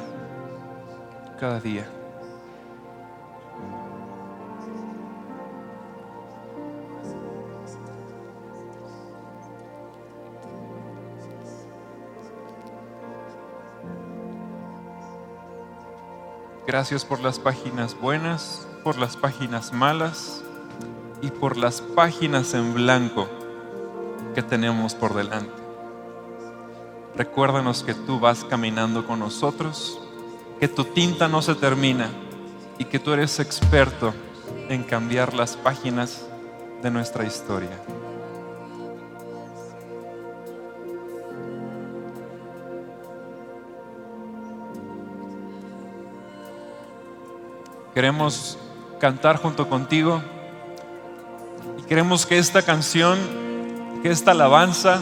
cada día. Gracias por las páginas buenas, por las páginas malas y por las páginas en blanco que tenemos por delante. Recuérdanos que tú vas caminando con nosotros, que tu tinta no se termina y que tú eres experto en cambiar las páginas de nuestra historia. Queremos cantar junto contigo y queremos que esta canción, que esta alabanza,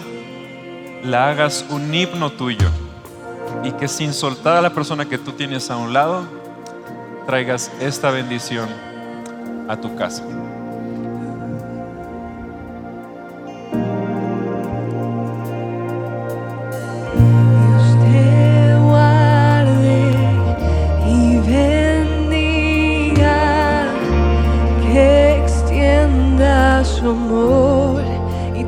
la hagas un himno tuyo y que sin soltar a la persona que tú tienes a un lado, traigas esta bendición a tu casa. Hijos y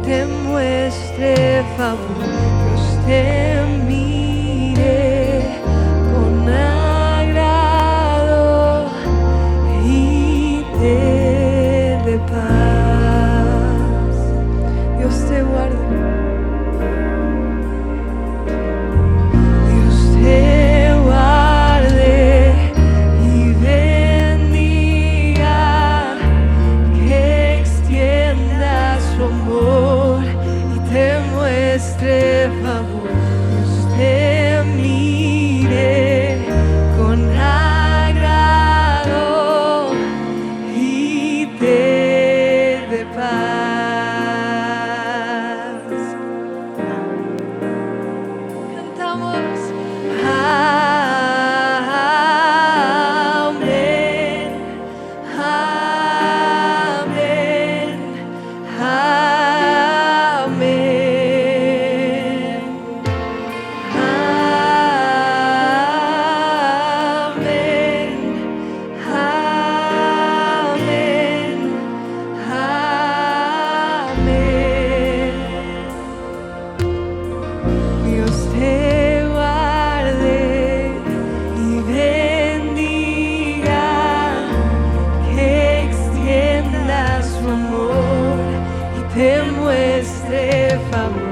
a los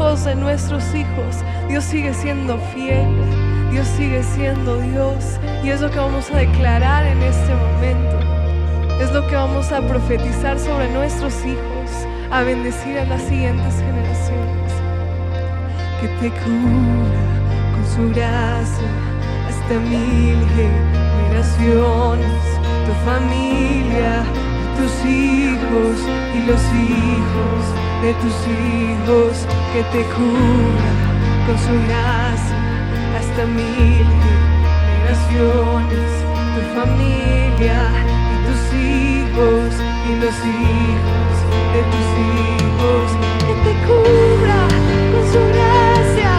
de nuestros hijos. Dios sigue siendo fiel. Dios sigue siendo Dios y es lo que vamos a declarar en este momento. Es lo que vamos a profetizar sobre nuestros hijos, a bendecir a las siguientes generaciones. Que te cura con su gracia hasta mil generaciones, tu familia, tus hijos y los hijos de tus hijos, que te cura con su gracia hasta mil generaciones, tu familia y tus hijos y los hijos de tus hijos, que te cubra con su gracia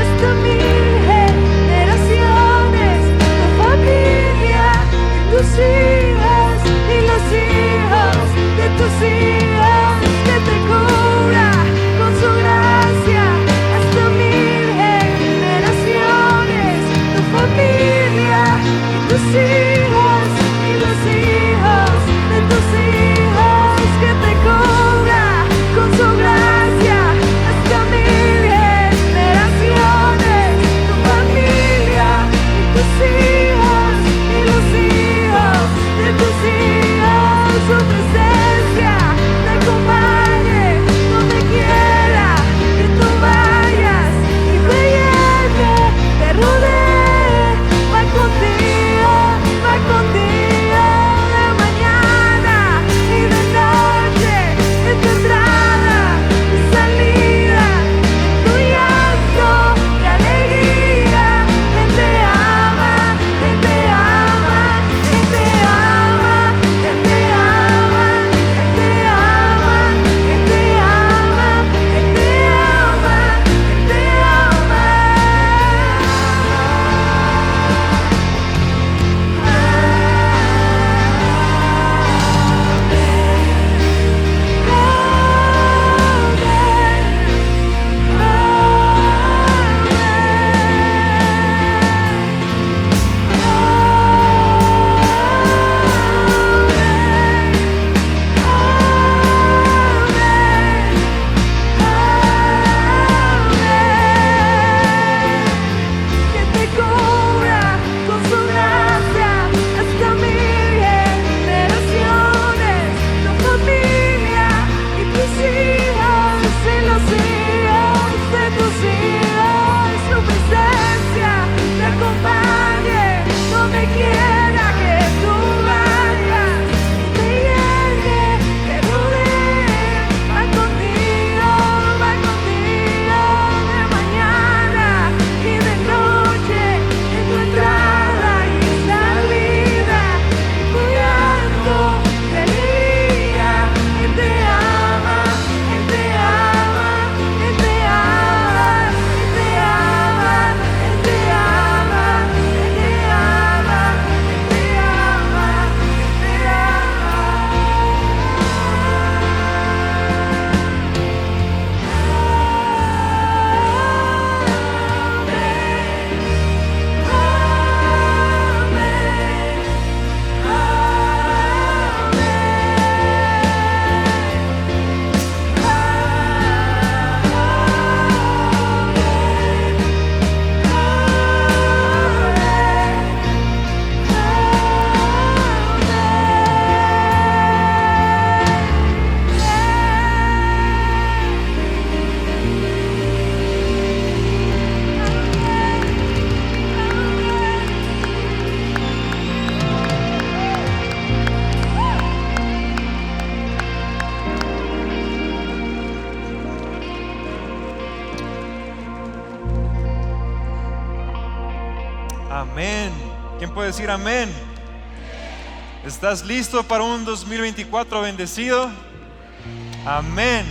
hasta mil generaciones, tu familia y tus hijos Amén. ¿Quién puede decir amén? ¿Estás listo para un 2024 bendecido? Amén.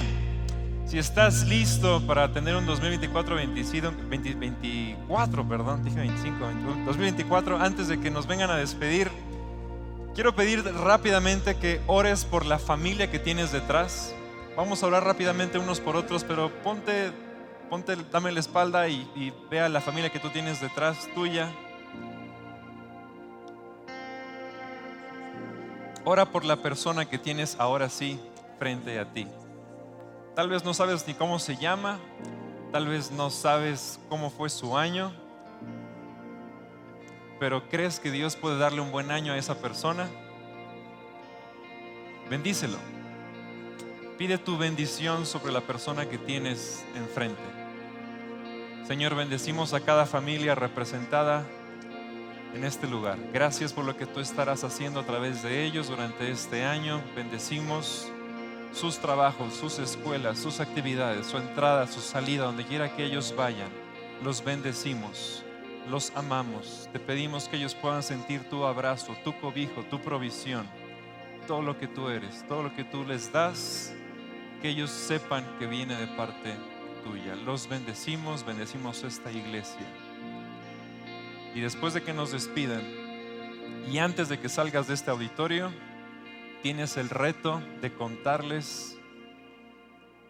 Si estás listo para tener un 2024 bendecido, 20 24, perdón, dije 25, 21, 2024, antes de que nos vengan a despedir, quiero pedir rápidamente que ores por la familia que tienes detrás. Vamos a orar rápidamente unos por otros, pero ponte, ponte, dame la espalda y, y ve a la familia que tú tienes detrás tuya. Ora por la persona que tienes ahora sí frente a ti. Tal vez no sabes ni cómo se llama, tal vez no sabes cómo fue su año, pero crees que Dios puede darle un buen año a esa persona, bendícelo. Pide tu bendición sobre la persona que tienes enfrente. Señor, bendecimos a cada familia representada en este lugar. Gracias por lo que tú estarás haciendo a través de ellos durante este año. Bendecimos sus trabajos, sus escuelas, sus actividades, su entrada, su salida, donde quiera que ellos vayan. Los bendecimos, los amamos. Te pedimos que ellos puedan sentir tu abrazo, tu cobijo, tu provisión, todo lo que tú eres, todo lo que tú les das, que ellos sepan que viene de parte tuya. Los bendecimos, bendecimos esta iglesia. Y después de que nos despidan, y antes de que salgas de este auditorio, tienes el reto de contarles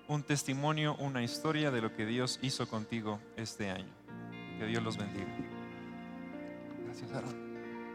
un testimonio, una historia de lo que Dios hizo contigo este año. Que Dios los bendiga. Gracias, Aaron.